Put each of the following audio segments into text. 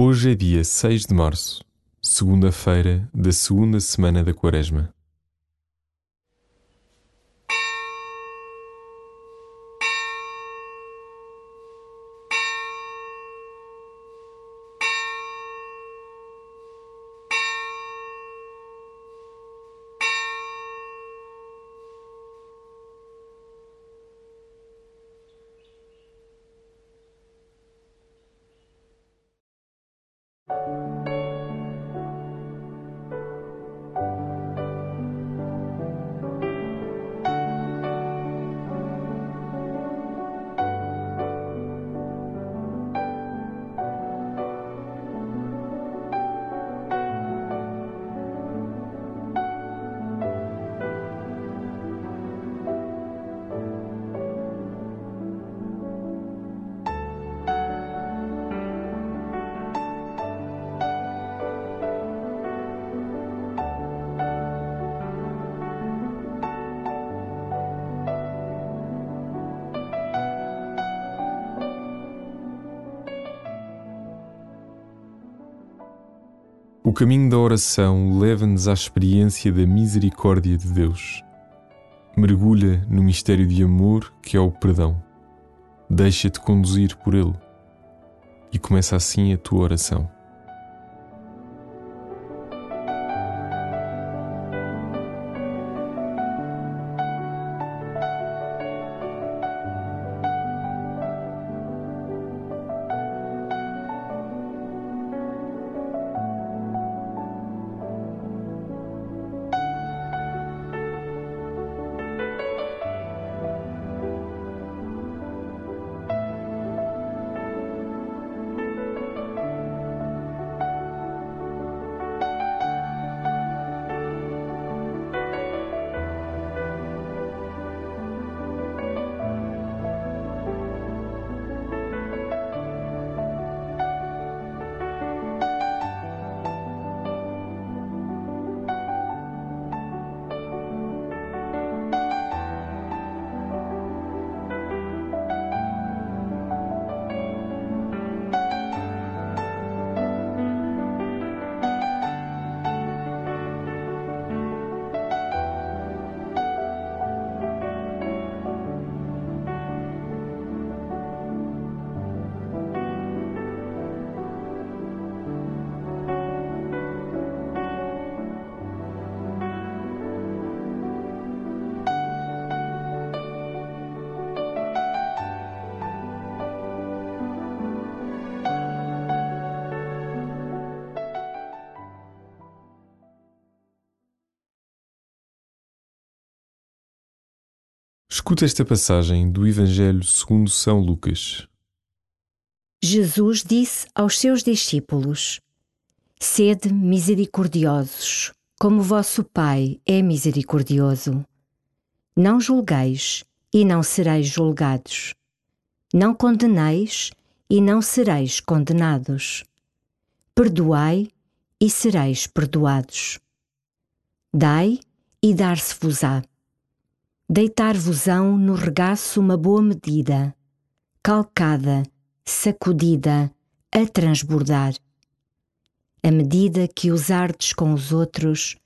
Hoje é dia 6 de março, segunda-feira da segunda semana da Quaresma. O caminho da oração leva-nos à experiência da misericórdia de Deus. Mergulha no mistério de amor que é o perdão. Deixa-te conduzir por ele. E começa assim a tua oração. Escuta esta passagem do Evangelho segundo São Lucas. Jesus disse aos seus discípulos: Sede misericordiosos, como vosso Pai é misericordioso. Não julgueis e não sereis julgados. Não condeneis e não sereis condenados. Perdoai e sereis perdoados. Dai e dar-se-vos-á deitar-vos-ão no regaço uma boa medida, calcada, sacudida, a transbordar. A medida que usardes com os outros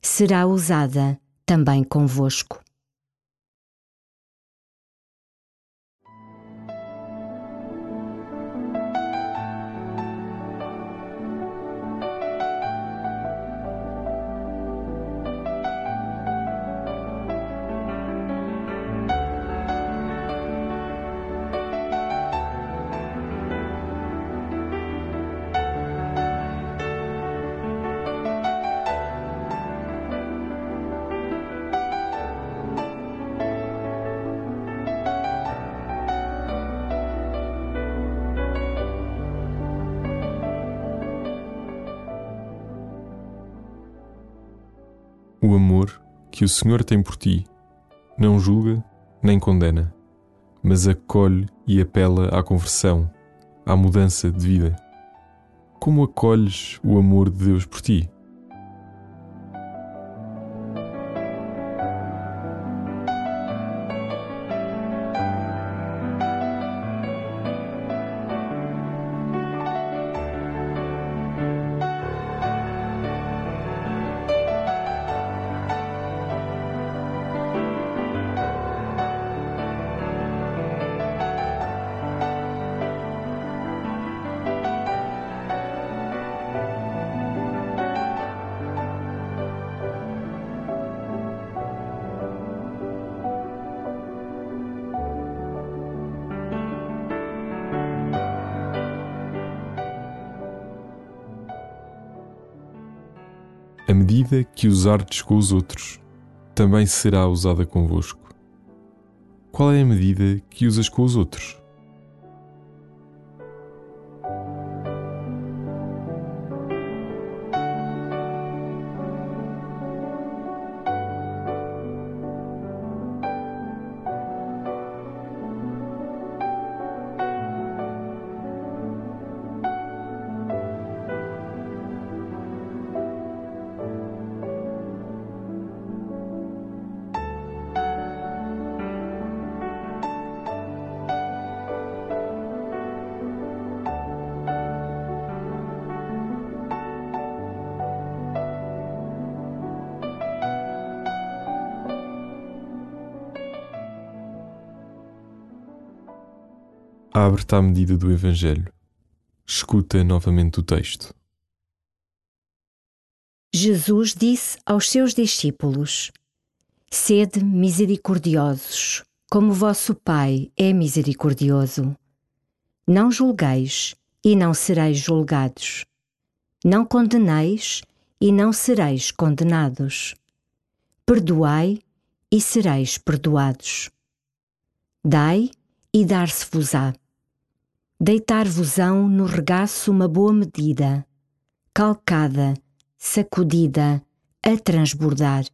será usada também convosco. O amor que o Senhor tem por ti não julga nem condena, mas acolhe e apela à conversão, à mudança de vida. Como acolhes o amor de Deus por ti? A medida que usardes com os outros, também será usada convosco. Qual é a medida que usas com os outros? Abre-te à medida do Evangelho. Escuta novamente o texto. Jesus disse aos seus discípulos: Sede misericordiosos, como vosso Pai é misericordioso. Não julgueis e não sereis julgados. Não condeneis e não sereis condenados. Perdoai e sereis perdoados. Dai e dar-se-vos-á deitar-vos-ão no regaço uma boa medida, calcada, sacudida, a transbordar.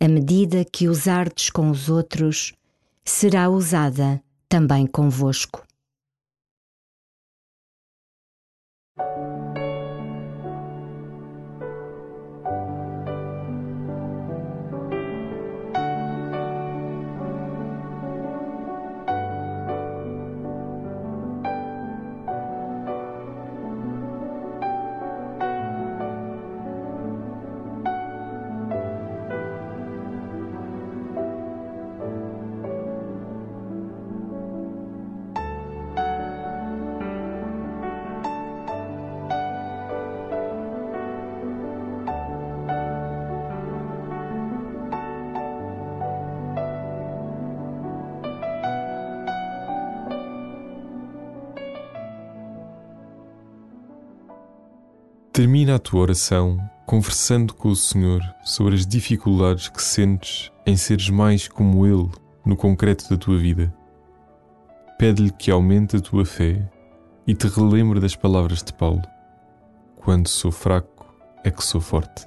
A medida que usardes com os outros será usada também convosco. Termina a tua oração conversando com o Senhor sobre as dificuldades que sentes em seres mais como Ele no concreto da tua vida. Pede-lhe que aumente a tua fé e te relembre das palavras de Paulo: Quando sou fraco, é que sou forte.